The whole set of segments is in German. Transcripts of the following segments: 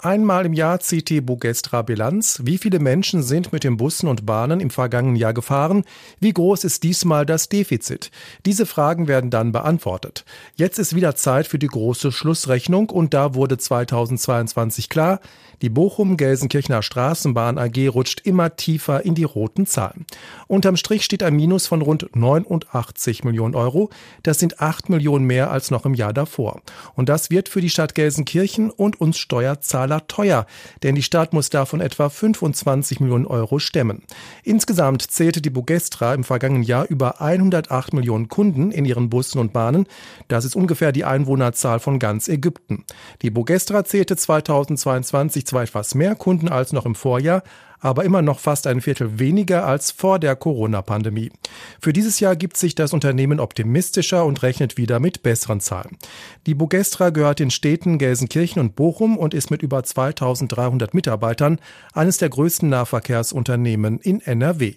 Einmal im Jahr zieht die Bugestra Bilanz. Wie viele Menschen sind mit den Bussen und Bahnen im vergangenen Jahr gefahren? Wie groß ist diesmal das Defizit? Diese Fragen werden dann beantwortet. Jetzt ist wieder Zeit für die große Schlussrechnung und da wurde 2022 klar, die Bochum-Gelsenkirchener Straßenbahn AG rutscht immer tiefer in die roten Zahlen. Unterm Strich steht ein Minus von rund 89 Millionen Euro. Das sind 8 Millionen mehr als noch im Jahr davor. Und das wird für die Stadt Gelsenkirchen und uns Steuerzahler teuer, denn die Stadt muss davon etwa 25 Millionen Euro stemmen. Insgesamt zählte die Bugestra im vergangenen Jahr über 108 Millionen Kunden in ihren Bussen und Bahnen. Das ist ungefähr die Einwohnerzahl von ganz Ägypten. Die Bugestra zählte 2022 zwar etwas mehr Kunden als noch im Vorjahr, aber immer noch fast ein Viertel weniger als vor der Corona-Pandemie. Für dieses Jahr gibt sich das Unternehmen optimistischer und rechnet wieder mit besseren Zahlen. Die Bugestra gehört den Städten Gelsenkirchen und Bochum und ist mit über 2300 Mitarbeitern eines der größten Nahverkehrsunternehmen in NRW.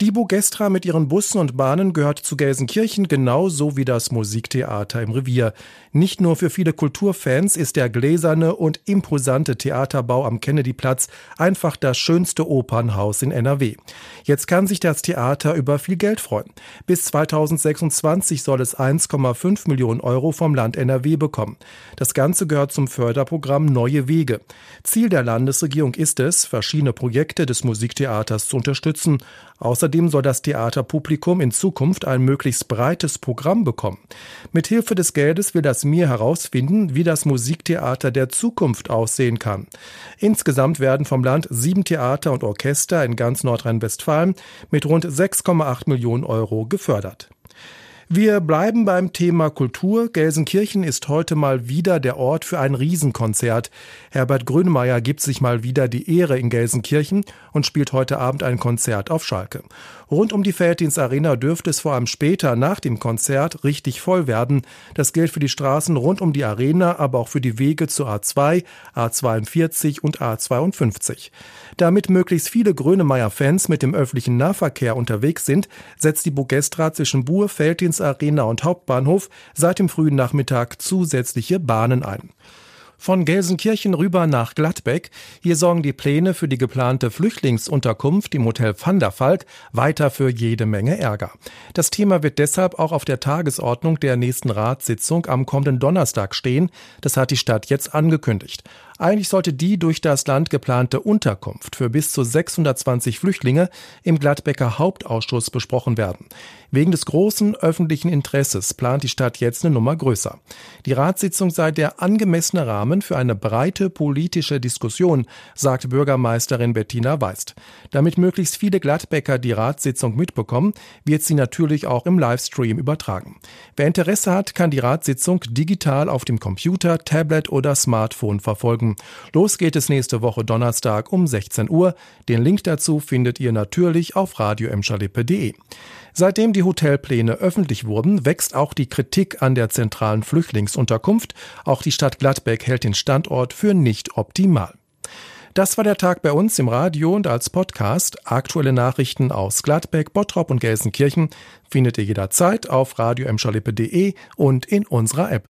Die Bogestra mit ihren Bussen und Bahnen gehört zu Gelsenkirchen genauso wie das Musiktheater im Revier. Nicht nur für viele Kulturfans ist der gläserne und imposante Theaterbau am Kennedyplatz einfach das schönste Opernhaus in NRW. Jetzt kann sich das Theater über viel Geld freuen. Bis 2026 soll es 1,5 Millionen Euro vom Land NRW bekommen. Das Ganze gehört zum Förderprogramm Neue Wege. Ziel der Landesregierung ist es, verschiedene Projekte des Musiktheaters zu unterstützen. Außerdem soll das Theaterpublikum in Zukunft ein möglichst breites Programm bekommen. Mithilfe des Geldes will das MIR herausfinden, wie das Musiktheater der Zukunft aussehen kann. Insgesamt werden vom Land sieben Theater und Orchester in ganz Nordrhein-Westfalen mit rund 6,8 Millionen Euro gefördert. Wir bleiben beim Thema Kultur. Gelsenkirchen ist heute mal wieder der Ort für ein Riesenkonzert. Herbert Grönemeyer gibt sich mal wieder die Ehre in Gelsenkirchen und spielt heute Abend ein Konzert auf Schalke. Rund um die Felddienst Arena dürfte es vor allem später nach dem Konzert richtig voll werden. Das gilt für die Straßen rund um die Arena, aber auch für die Wege zur A2, A42 und A52. Damit möglichst viele Grönemeyer-Fans mit dem öffentlichen Nahverkehr unterwegs sind, setzt die Bugestra zwischen Buhr, Felddienst Arena und Hauptbahnhof seit dem frühen Nachmittag zusätzliche Bahnen ein. Von Gelsenkirchen rüber nach Gladbeck. Hier sorgen die Pläne für die geplante Flüchtlingsunterkunft im Hotel Van der Valk weiter für jede Menge Ärger. Das Thema wird deshalb auch auf der Tagesordnung der nächsten Ratssitzung am kommenden Donnerstag stehen. Das hat die Stadt jetzt angekündigt. Eigentlich sollte die durch das Land geplante Unterkunft für bis zu 620 Flüchtlinge im Gladbecker Hauptausschuss besprochen werden. Wegen des großen öffentlichen Interesses plant die Stadt jetzt eine Nummer größer. Die Ratssitzung sei der angemessene Rahmen für eine breite politische Diskussion, sagt Bürgermeisterin Bettina Weist. Damit möglichst viele Gladbecker die Ratssitzung mitbekommen, wird sie natürlich auch im Livestream übertragen. Wer Interesse hat, kann die Ratssitzung digital auf dem Computer, Tablet oder Smartphone verfolgen. Los geht es nächste Woche Donnerstag um 16 Uhr. Den Link dazu findet ihr natürlich auf radioemschalippe.de. Seitdem die Hotelpläne öffentlich wurden, wächst auch die Kritik an der zentralen Flüchtlingsunterkunft. Auch die Stadt Gladbeck hält den Standort für nicht optimal. Das war der Tag bei uns im Radio und als Podcast. Aktuelle Nachrichten aus Gladbeck, Bottrop und Gelsenkirchen findet ihr jederzeit auf radioemschalippe.de und in unserer App.